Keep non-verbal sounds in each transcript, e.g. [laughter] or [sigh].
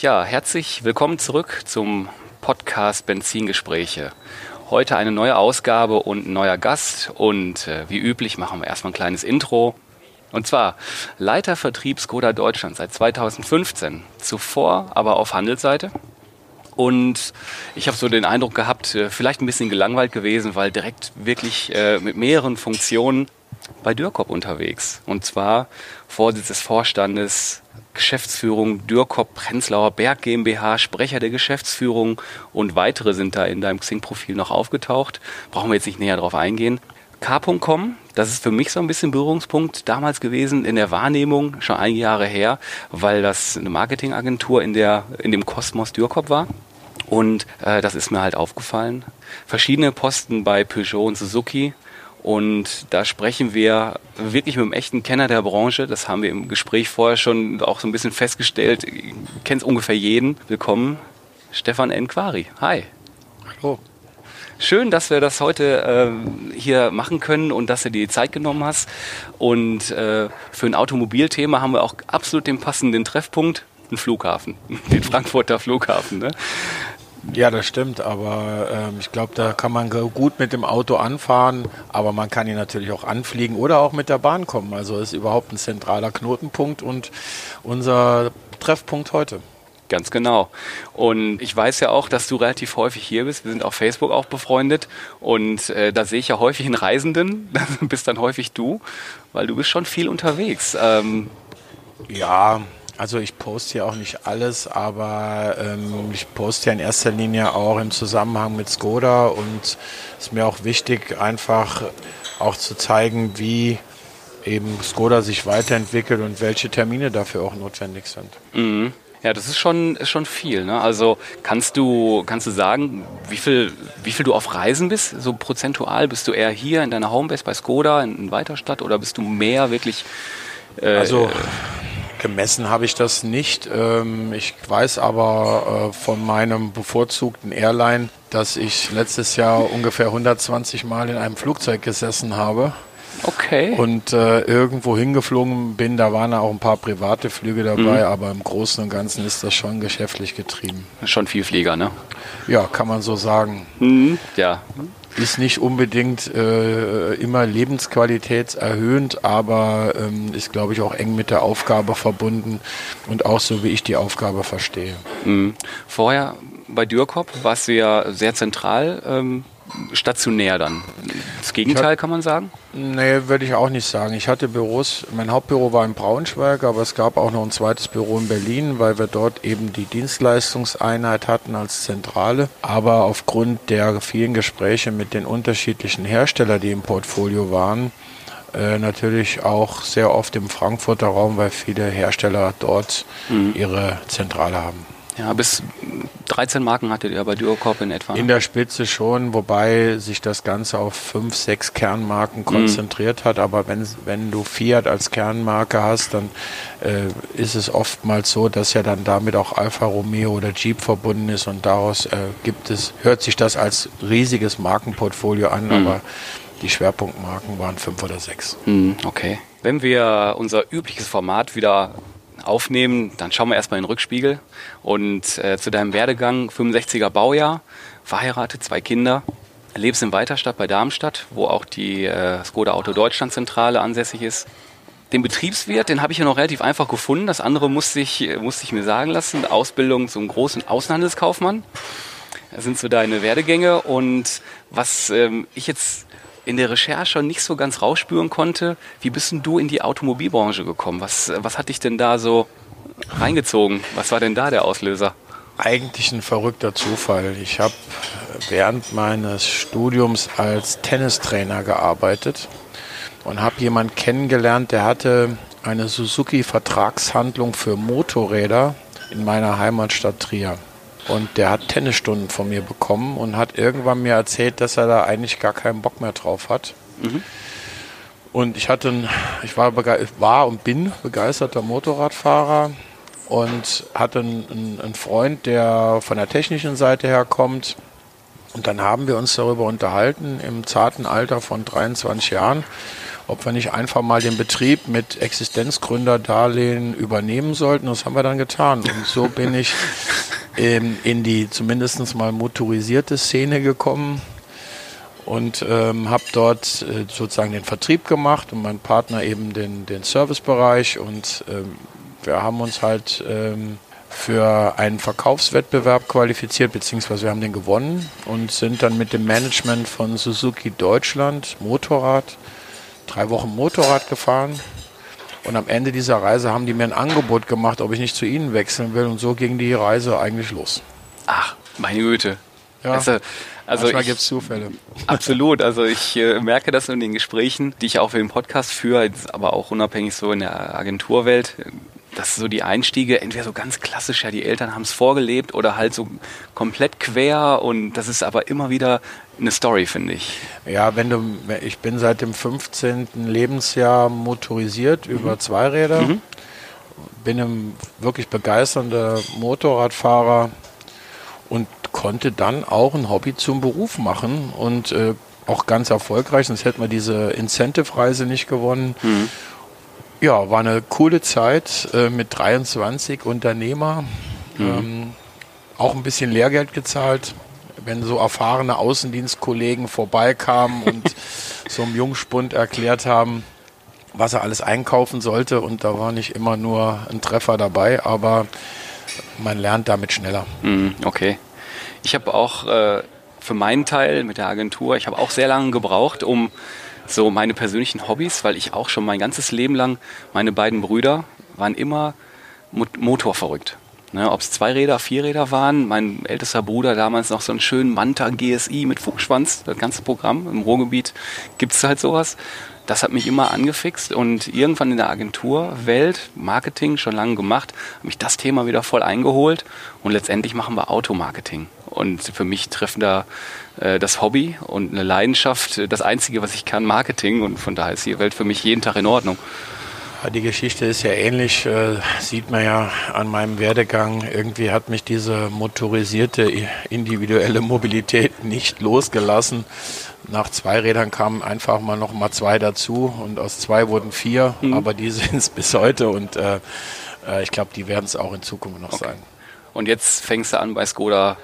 Ja, herzlich willkommen zurück zum Podcast Benzingespräche. Heute eine neue Ausgabe und ein neuer Gast und äh, wie üblich machen wir erstmal ein kleines Intro. Und zwar Leiter Vertrieb Skoda Deutschland seit 2015, zuvor aber auf Handelsseite. Und ich habe so den Eindruck gehabt, äh, vielleicht ein bisschen gelangweilt gewesen, weil direkt wirklich äh, mit mehreren Funktionen bei Dürkop unterwegs. Und zwar Vorsitz des Vorstandes, Geschäftsführung Dürkop Prenzlauer Berg GmbH, Sprecher der Geschäftsführung und weitere sind da in deinem Xing-Profil noch aufgetaucht. Brauchen wir jetzt nicht näher drauf eingehen. K.com, das ist für mich so ein bisschen Berührungspunkt damals gewesen in der Wahrnehmung, schon einige Jahre her, weil das eine Marketingagentur in, der, in dem Kosmos Dürkop war. Und äh, das ist mir halt aufgefallen. Verschiedene Posten bei Peugeot und Suzuki, und da sprechen wir wirklich mit einem echten Kenner der Branche. Das haben wir im Gespräch vorher schon auch so ein bisschen festgestellt. Kennt ungefähr jeden. Willkommen, Stefan Enquari. Hi. Hallo. Schön, dass wir das heute äh, hier machen können und dass du dir die Zeit genommen hast. Und äh, für ein Automobilthema haben wir auch absolut den passenden Treffpunkt, einen Flughafen, [laughs] den Frankfurter Flughafen. Ne? Ja, das stimmt, aber ähm, ich glaube, da kann man gut mit dem Auto anfahren, aber man kann ihn natürlich auch anfliegen oder auch mit der Bahn kommen. Also ist überhaupt ein zentraler Knotenpunkt und unser Treffpunkt heute. Ganz genau. Und ich weiß ja auch, dass du relativ häufig hier bist. Wir sind auf Facebook auch befreundet und äh, da sehe ich ja häufig einen Reisenden. [laughs] Das bist dann häufig du, weil du bist schon viel unterwegs. Ähm, ja, also ich poste ja auch nicht alles, aber ähm, ich poste ja in erster Linie auch im Zusammenhang mit Skoda und es ist mir auch wichtig, einfach auch zu zeigen, wie eben Skoda sich weiterentwickelt und welche Termine dafür auch notwendig sind. Mhm. Ja, das ist schon, ist schon viel. Ne? Also kannst du, kannst du sagen, wie viel, wie viel du auf Reisen bist, so prozentual? Bist du eher hier in deiner Homebase bei Skoda in, in Weiterstadt oder bist du mehr wirklich? Äh, also Gemessen habe ich das nicht. Ähm, ich weiß aber äh, von meinem bevorzugten Airline, dass ich letztes Jahr ungefähr 120 Mal in einem Flugzeug gesessen habe. Okay. Und äh, irgendwo hingeflogen bin, da waren auch ein paar private Flüge dabei, mhm. aber im Großen und Ganzen ist das schon geschäftlich getrieben. Schon viel Flieger, ne? Ja, kann man so sagen. Mhm. Ja ist nicht unbedingt äh, immer lebensqualitätserhöhend, aber ähm, ist, glaube ich, auch eng mit der Aufgabe verbunden und auch so, wie ich die Aufgabe verstehe. Mhm. Vorher bei Dürkop warst du ja sehr zentral ähm, stationär dann. Das Gegenteil kann man sagen? Nee, würde ich auch nicht sagen. Ich hatte Büros, mein Hauptbüro war in Braunschweig, aber es gab auch noch ein zweites Büro in Berlin, weil wir dort eben die Dienstleistungseinheit hatten als Zentrale. Aber aufgrund der vielen Gespräche mit den unterschiedlichen Herstellern, die im Portfolio waren, äh, natürlich auch sehr oft im Frankfurter Raum, weil viele Hersteller dort mhm. ihre Zentrale haben. Ja, bis 13 Marken hattet ihr bei Duocorp in etwa. In der Spitze schon, wobei sich das Ganze auf fünf, sechs Kernmarken konzentriert mhm. hat. Aber wenn, wenn du Fiat als Kernmarke hast, dann äh, ist es oftmals so, dass ja dann damit auch Alfa Romeo oder Jeep verbunden ist und daraus äh, gibt es, hört sich das als riesiges Markenportfolio an, mhm. aber die Schwerpunktmarken waren fünf oder sechs. Mhm, okay. Wenn wir unser übliches Format wieder aufnehmen, dann schauen wir erstmal in den Rückspiegel. Und äh, zu deinem Werdegang, 65er Baujahr, verheiratet, zwei Kinder, lebst in Weiterstadt bei Darmstadt, wo auch die äh, Skoda Auto Deutschland Zentrale ansässig ist. Den Betriebswirt, den habe ich ja noch relativ einfach gefunden. Das andere musste ich, musste ich mir sagen lassen. Ausbildung zum großen Außenhandelskaufmann. Das sind so deine Werdegänge. Und was ähm, ich jetzt in der Recherche nicht so ganz rausspüren konnte. Wie bist denn du in die Automobilbranche gekommen? Was, was hat dich denn da so reingezogen? Was war denn da der Auslöser? Eigentlich ein verrückter Zufall. Ich habe während meines Studiums als Tennistrainer gearbeitet und habe jemanden kennengelernt, der hatte eine Suzuki-Vertragshandlung für Motorräder in meiner Heimatstadt Trier. Und der hat Tennisstunden von mir bekommen und hat irgendwann mir erzählt, dass er da eigentlich gar keinen Bock mehr drauf hat. Mhm. Und ich hatte, ich war, war und bin begeisterter Motorradfahrer und hatte einen, einen Freund, der von der technischen Seite her kommt. Und dann haben wir uns darüber unterhalten, im zarten Alter von 23 Jahren, ob wir nicht einfach mal den Betrieb mit Existenzgründerdarlehen übernehmen sollten. Das haben wir dann getan. Und so bin ich [laughs] in, in die zumindest mal motorisierte Szene gekommen und ähm, habe dort äh, sozusagen den Vertrieb gemacht und mein Partner eben den, den Servicebereich und ähm, wir haben uns halt ähm, für einen Verkaufswettbewerb qualifiziert, beziehungsweise wir haben den gewonnen und sind dann mit dem Management von Suzuki Deutschland Motorrad, drei Wochen Motorrad gefahren. Und am Ende dieser Reise haben die mir ein Angebot gemacht, ob ich nicht zu ihnen wechseln will. Und so ging die Reise eigentlich los. Ach, meine Güte. Ja. Also, also Manchmal gibt es Zufälle. Absolut. Also ich äh, merke das in den Gesprächen, die ich auch für den Podcast führe, aber auch unabhängig so in der Agenturwelt dass so die Einstiege entweder so ganz klassisch, ja, die Eltern haben es vorgelebt oder halt so komplett quer und das ist aber immer wieder eine Story, finde ich. Ja, wenn du, ich bin seit dem 15. Lebensjahr motorisiert mhm. über Zweiräder, mhm. bin ein wirklich begeisternder Motorradfahrer und konnte dann auch ein Hobby zum Beruf machen und äh, auch ganz erfolgreich, sonst hätten wir diese Incentive-Reise nicht gewonnen. Mhm. Ja, war eine coole Zeit äh, mit 23 Unternehmer. Mhm. Ähm, auch ein bisschen Lehrgeld gezahlt, wenn so erfahrene Außendienstkollegen vorbeikamen [laughs] und so einem Jungspund erklärt haben, was er alles einkaufen sollte. Und da war nicht immer nur ein Treffer dabei, aber man lernt damit schneller. Mhm, okay. Ich habe auch äh, für meinen Teil mit der Agentur, ich habe auch sehr lange gebraucht, um so meine persönlichen Hobbys, weil ich auch schon mein ganzes Leben lang, meine beiden Brüder waren immer motorverrückt. Ne, Ob es Zweiräder, Vierräder waren, mein ältester Bruder damals noch so einen schönen Manta GSI mit Fuchsschwanz, das ganze Programm. Im Ruhrgebiet gibt es halt sowas. Das hat mich immer angefixt und irgendwann in der Agenturwelt, Marketing schon lange gemacht, habe mich das Thema wieder voll eingeholt und letztendlich machen wir Automarketing. Und für mich treffen da äh, das Hobby und eine Leidenschaft äh, das Einzige, was ich kann, Marketing. Und von daher ist die Welt für mich jeden Tag in Ordnung. Die Geschichte ist ja ähnlich, äh, sieht man ja an meinem Werdegang. Irgendwie hat mich diese motorisierte individuelle Mobilität nicht losgelassen. Nach zwei Rädern kamen einfach mal noch mal zwei dazu und aus zwei wurden vier, mhm. aber die [laughs] sind es bis heute und äh, äh ich glaube, die werden es auch in Zukunft noch okay. sein. Und jetzt fängst du an, bei Skoda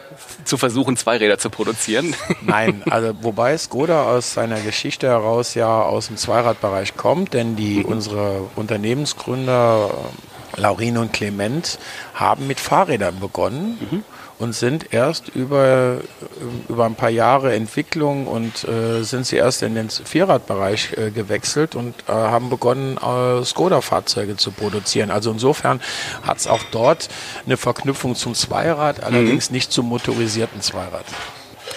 zu versuchen, Zweiräder zu produzieren. [laughs] Nein, also wobei Skoda aus seiner Geschichte heraus ja aus dem Zweiradbereich kommt, denn die mhm. unsere Unternehmensgründer Laurin und Clement haben mit Fahrrädern begonnen. Mhm und sind erst über, über ein paar Jahre Entwicklung und äh, sind sie erst in den Vierradbereich äh, gewechselt und äh, haben begonnen, äh, Skoda-Fahrzeuge zu produzieren. Also insofern hat es auch dort eine Verknüpfung zum Zweirad, allerdings mhm. nicht zum motorisierten Zweirad.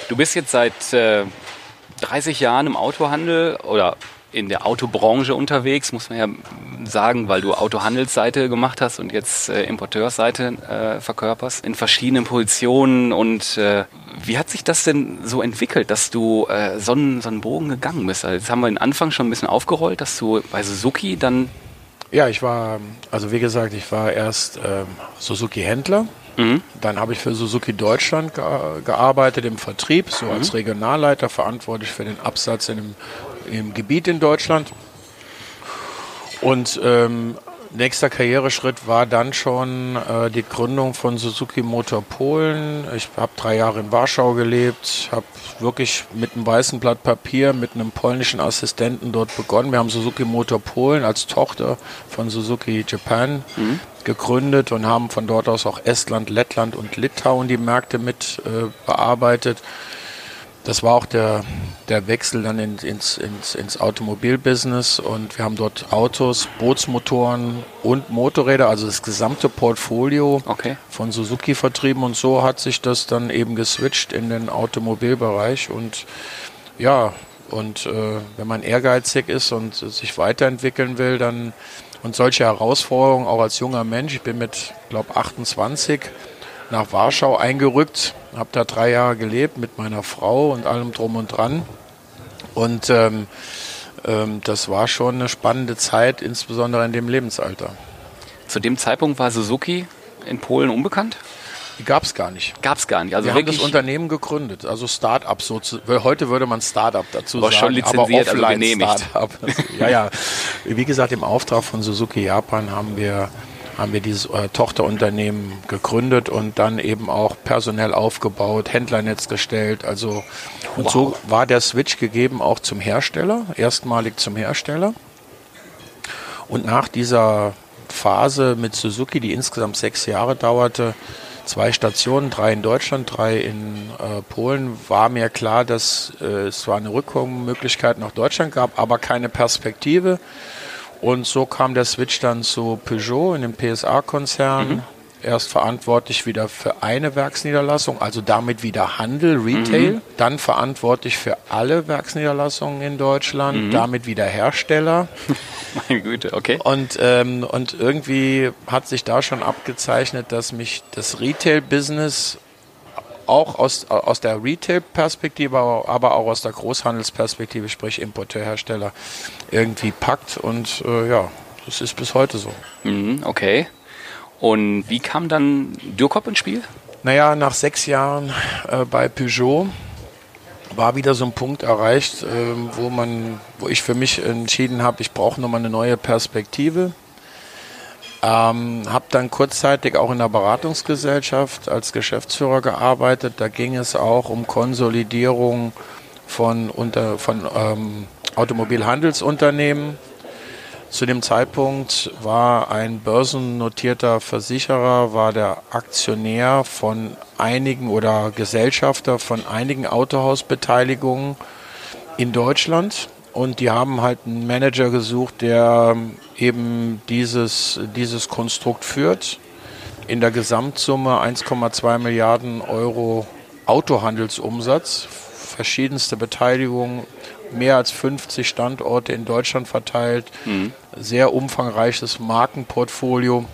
Du bist jetzt seit 30 äh, Jahren im Autohandel oder in der Autobranche unterwegs, muss man ja sagen, weil du Autohandelsseite gemacht hast und jetzt äh, Importeursseite äh, verkörperst, in verschiedenen Positionen. Und äh, wie hat sich das denn so entwickelt, dass du äh, so, einen, so einen Bogen gegangen bist? Also jetzt haben wir den Anfang schon ein bisschen aufgerollt, dass du bei Suzuki dann... Ja, ich war, also wie gesagt, ich war erst ähm, Suzuki-Händler. Mhm. Dann habe ich für Suzuki Deutschland ge gearbeitet im Vertrieb, so mhm. als Regionalleiter verantwortlich für den Absatz in dem im Gebiet in Deutschland. Und ähm, nächster Karriereschritt war dann schon äh, die Gründung von Suzuki Motor Polen. Ich habe drei Jahre in Warschau gelebt, habe wirklich mit einem weißen Blatt Papier mit einem polnischen Assistenten dort begonnen. Wir haben Suzuki Motor Polen als Tochter von Suzuki Japan mhm. gegründet und haben von dort aus auch Estland, Lettland und Litauen die Märkte mit äh, bearbeitet. Das war auch der, der Wechsel dann in, ins, ins, ins Automobilbusiness und wir haben dort Autos, Bootsmotoren und Motorräder, also das gesamte Portfolio okay. von Suzuki vertrieben und so hat sich das dann eben geswitcht in den Automobilbereich und ja, Und äh, wenn man ehrgeizig ist und sich weiterentwickeln will, dann und solche Herausforderungen auch als junger Mensch, ich bin mit, glaube 28 nach Warschau eingerückt, habe da drei Jahre gelebt mit meiner Frau und allem drum und dran. Und ähm, ähm, das war schon eine spannende Zeit, insbesondere in dem Lebensalter. Zu dem Zeitpunkt war Suzuki in Polen unbekannt? Die gab es gar nicht. Gab es gar nicht. Also Wir haben das Unternehmen gegründet, also Start-up so Heute würde man Start-up dazu aber sagen, schon lizenziert, aber offline also genehmigt. [laughs] ja, ja. Wie gesagt, im Auftrag von Suzuki Japan haben wir haben wir dieses äh, Tochterunternehmen gegründet und dann eben auch personell aufgebaut, Händlernetz gestellt. Also und wow. so war der Switch gegeben auch zum Hersteller, erstmalig zum Hersteller. Und nach dieser Phase mit Suzuki, die insgesamt sechs Jahre dauerte, zwei Stationen, drei in Deutschland, drei in äh, Polen, war mir klar, dass äh, es zwar eine Rückkommensmöglichkeit nach Deutschland gab, aber keine Perspektive. Und so kam der Switch dann zu Peugeot in den PSA-Konzern. Mhm. Erst verantwortlich wieder für eine Werksniederlassung, also damit wieder Handel, Retail. Mhm. Dann verantwortlich für alle Werksniederlassungen in Deutschland, mhm. damit wieder Hersteller. [laughs] Meine Güte, okay. Und, ähm, und irgendwie hat sich da schon abgezeichnet, dass mich das Retail-Business auch aus, aus der Retail-Perspektive, aber auch aus der Großhandelsperspektive, sprich Importeur, Hersteller, irgendwie packt. Und äh, ja, das ist bis heute so. Mhm, okay. Und wie kam dann Dürkop ins Spiel? Naja, nach sechs Jahren äh, bei Peugeot war wieder so ein Punkt erreicht, äh, wo man, wo ich für mich entschieden habe, ich brauche nochmal eine neue Perspektive. Ähm, habe dann kurzzeitig auch in der Beratungsgesellschaft als Geschäftsführer gearbeitet. Da ging es auch um Konsolidierung von, unter, von ähm, Automobilhandelsunternehmen. Zu dem Zeitpunkt war ein börsennotierter Versicherer, war der Aktionär von einigen oder Gesellschafter von einigen Autohausbeteiligungen in Deutschland. Und die haben halt einen Manager gesucht, der eben dieses, dieses Konstrukt führt. In der Gesamtsumme 1,2 Milliarden Euro Autohandelsumsatz, verschiedenste Beteiligungen, mehr als 50 Standorte in Deutschland verteilt, mhm. sehr umfangreiches Markenportfolio.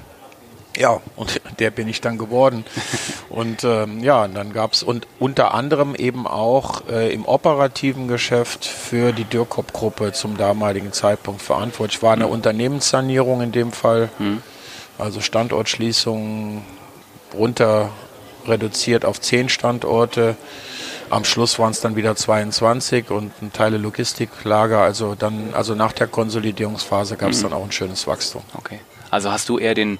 Ja, und der bin ich dann geworden. [laughs] und ähm, ja, dann gab es und unter anderem eben auch äh, im operativen Geschäft für die Dürkop-Gruppe zum damaligen Zeitpunkt verantwortlich. War eine mhm. Unternehmenssanierung in dem Fall, mhm. also Standortschließungen runter reduziert auf zehn Standorte. Am Schluss waren es dann wieder 22 und ein Teile Logistiklager. Also dann, also nach der Konsolidierungsphase gab es mhm. dann auch ein schönes Wachstum. Okay. Also hast du eher den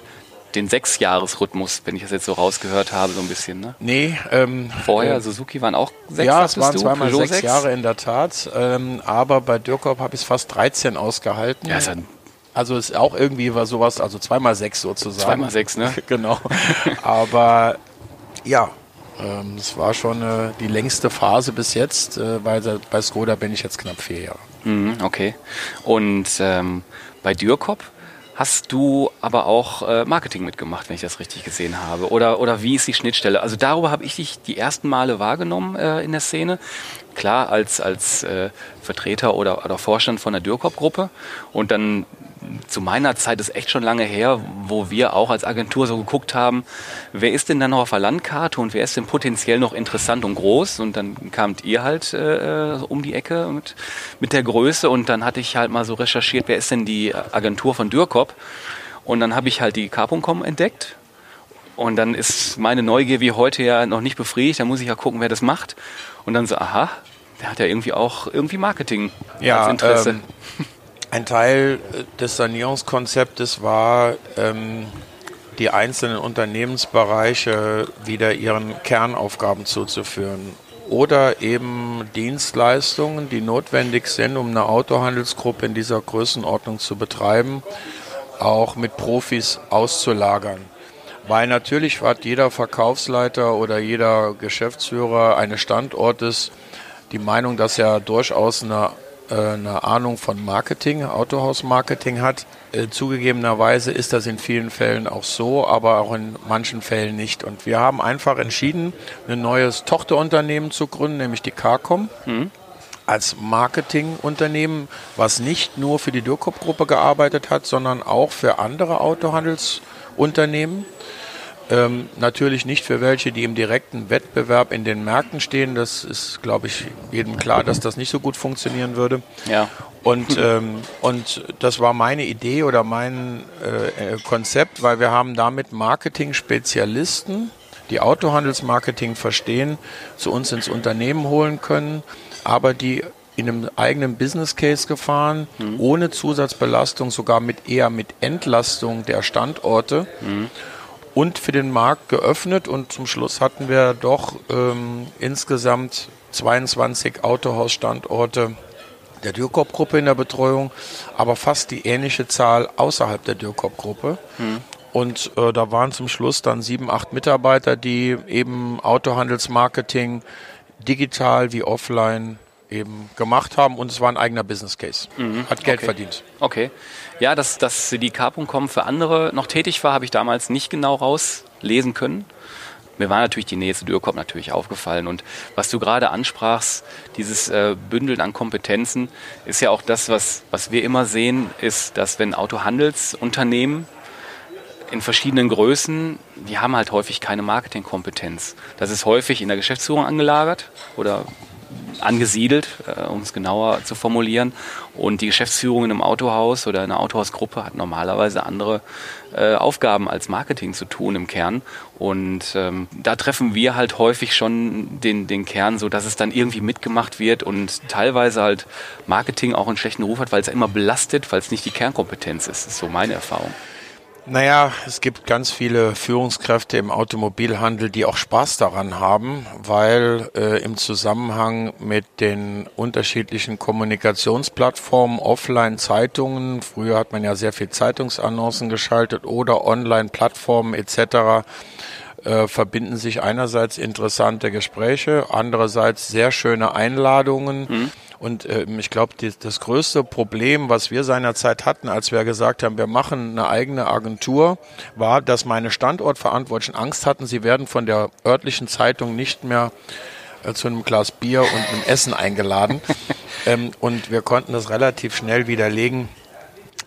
den Sechsjahresrhythmus, wenn ich das jetzt so rausgehört habe, so ein bisschen, ne? Nee. Ähm, Vorher, äh, Suzuki waren auch sechs, Ja, es waren du? zweimal Peugeot sechs, sechs Jahre in der Tat. Ähm, aber bei Dürkop habe ich es fast 13 ausgehalten. Ja, ist ein also ist auch irgendwie war sowas, also zweimal sechs sozusagen. Zweimal sechs, ne? [laughs] genau. Aber ja, ähm, es war schon äh, die längste Phase bis jetzt, äh, weil bei Skoda bin ich jetzt knapp vier Jahre. Mhm, okay. Und ähm, bei Dürkop hast du aber auch äh, Marketing mitgemacht, wenn ich das richtig gesehen habe. Oder, oder wie ist die Schnittstelle? Also darüber habe ich dich die ersten Male wahrgenommen äh, in der Szene. Klar, als, als äh, Vertreter oder, oder Vorstand von der Dürkop-Gruppe. Und dann zu meiner Zeit ist echt schon lange her, wo wir auch als Agentur so geguckt haben, wer ist denn dann noch auf der Landkarte und wer ist denn potenziell noch interessant und groß? Und dann kamt ihr halt äh, um die Ecke mit, mit der Größe und dann hatte ich halt mal so recherchiert, wer ist denn die Agentur von Dürkop? Und dann habe ich halt die Carpuncom entdeckt und dann ist meine Neugier wie heute ja noch nicht befriedigt. Da muss ich ja gucken, wer das macht. Und dann so, aha, der hat ja irgendwie auch irgendwie Marketing ja, als Interesse. Ähm, [laughs] ein Teil äh, des Sanierungskonzeptes war, ähm, die einzelnen Unternehmensbereiche wieder ihren Kernaufgaben zuzuführen. Oder eben Dienstleistungen, die notwendig sind, um eine Autohandelsgruppe in dieser Größenordnung zu betreiben, auch mit Profis auszulagern. Weil natürlich hat jeder Verkaufsleiter oder jeder Geschäftsführer eines Standortes die Meinung, dass er durchaus eine eine Ahnung von Marketing, Autohaus-Marketing hat. Äh, zugegebenerweise ist das in vielen Fällen auch so, aber auch in manchen Fällen nicht. Und wir haben einfach entschieden, ein neues Tochterunternehmen zu gründen, nämlich die CARCOM. Mhm. als Marketingunternehmen, was nicht nur für die Dürkop-Gruppe gearbeitet hat, sondern auch für andere Autohandelsunternehmen. Ähm, natürlich nicht für welche, die im direkten Wettbewerb in den Märkten stehen. Das ist, glaube ich, jedem klar, dass das nicht so gut funktionieren würde. Ja. Und, ähm, und das war meine Idee oder mein äh, äh Konzept, weil wir haben damit Marketing-Spezialisten, die Autohandelsmarketing verstehen, zu uns ins Unternehmen holen können, aber die in einem eigenen Business Case gefahren, mhm. ohne Zusatzbelastung, sogar mit eher mit Entlastung der Standorte. Mhm und für den Markt geöffnet und zum Schluss hatten wir doch ähm, insgesamt 22 Autohausstandorte der Dürkop-Gruppe in der Betreuung, aber fast die ähnliche Zahl außerhalb der Dürkop-Gruppe. Hm. Und äh, da waren zum Schluss dann sieben, acht Mitarbeiter, die eben Autohandelsmarketing digital wie offline eben gemacht haben und es war ein eigener Business Case. Mhm. Hat Geld okay. verdient. Okay. Ja, dass, dass die K.com für andere noch tätig war, habe ich damals nicht genau rauslesen können. Mir war natürlich die Nähe zu Dürkop natürlich aufgefallen. Und was du gerade ansprachst, dieses äh, Bündeln an Kompetenzen, ist ja auch das, was, was wir immer sehen, ist, dass wenn Autohandelsunternehmen in verschiedenen Größen, die haben halt häufig keine Marketingkompetenz. Das ist häufig in der Geschäftsführung angelagert oder angesiedelt, äh, um es genauer zu formulieren. Und die Geschäftsführung in einem Autohaus oder einer Autohausgruppe hat normalerweise andere äh, Aufgaben als Marketing zu tun im Kern. Und ähm, da treffen wir halt häufig schon den, den Kern, so dass es dann irgendwie mitgemacht wird und teilweise halt Marketing auch einen schlechten Ruf hat, weil es ja immer belastet, weil es nicht die Kernkompetenz ist. Das ist so meine Erfahrung. Naja, es gibt ganz viele Führungskräfte im Automobilhandel, die auch Spaß daran haben, weil äh, im Zusammenhang mit den unterschiedlichen Kommunikationsplattformen, Offline-Zeitungen, früher hat man ja sehr viel Zeitungsannoncen geschaltet oder Online-Plattformen etc., äh, verbinden sich einerseits interessante Gespräche, andererseits sehr schöne Einladungen. Mhm und äh, ich glaube, das größte Problem, was wir seinerzeit hatten, als wir gesagt haben, wir machen eine eigene Agentur, war, dass meine Standortverantwortlichen Angst hatten, sie werden von der örtlichen Zeitung nicht mehr äh, zu einem Glas Bier und einem Essen eingeladen. [laughs] ähm, und wir konnten das relativ schnell widerlegen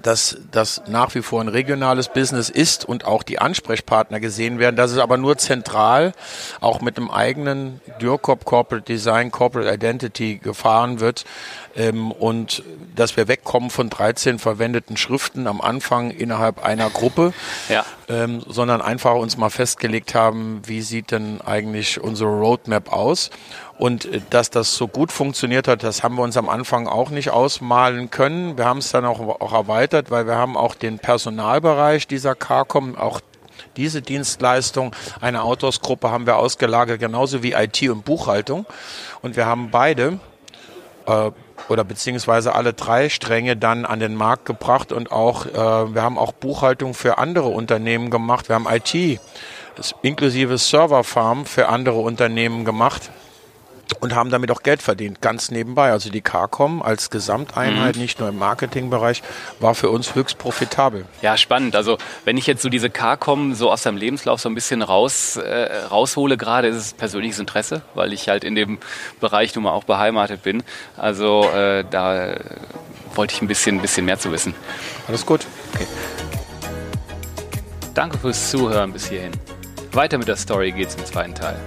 dass das nach wie vor ein regionales Business ist und auch die Ansprechpartner gesehen werden, dass es aber nur zentral auch mit einem eigenen Dürkop Corporate Design, Corporate Identity gefahren wird ähm, und dass wir wegkommen von 13 verwendeten Schriften am Anfang innerhalb einer Gruppe, ja. ähm, sondern einfach uns mal festgelegt haben, wie sieht denn eigentlich unsere Roadmap aus und äh, dass das so gut funktioniert hat, das haben wir uns am Anfang auch nicht ausmalen können. Wir haben es dann auch, auch erweitert, weil wir haben auch den Personalbereich dieser CARCOM, auch diese Dienstleistung einer Autorsgruppe haben wir ausgelagert, genauso wie IT und Buchhaltung. Und wir haben beide äh, oder beziehungsweise alle drei Stränge dann an den Markt gebracht und auch äh, wir haben auch Buchhaltung für andere Unternehmen gemacht. Wir haben IT inklusive Serverfarm für andere Unternehmen gemacht und haben damit auch Geld verdient, ganz nebenbei. Also die CARCOM als Gesamteinheit, mhm. nicht nur im Marketingbereich, war für uns höchst profitabel. Ja, spannend. Also wenn ich jetzt so diese CARCOM so aus deinem Lebenslauf so ein bisschen raus, äh, raushole, gerade ist es persönliches Interesse, weil ich halt in dem Bereich nun mal auch beheimatet bin. Also äh, da wollte ich ein bisschen, ein bisschen mehr zu wissen. Alles gut. Okay. Danke fürs Zuhören bis hierhin. Weiter mit der Story geht's im zweiten Teil.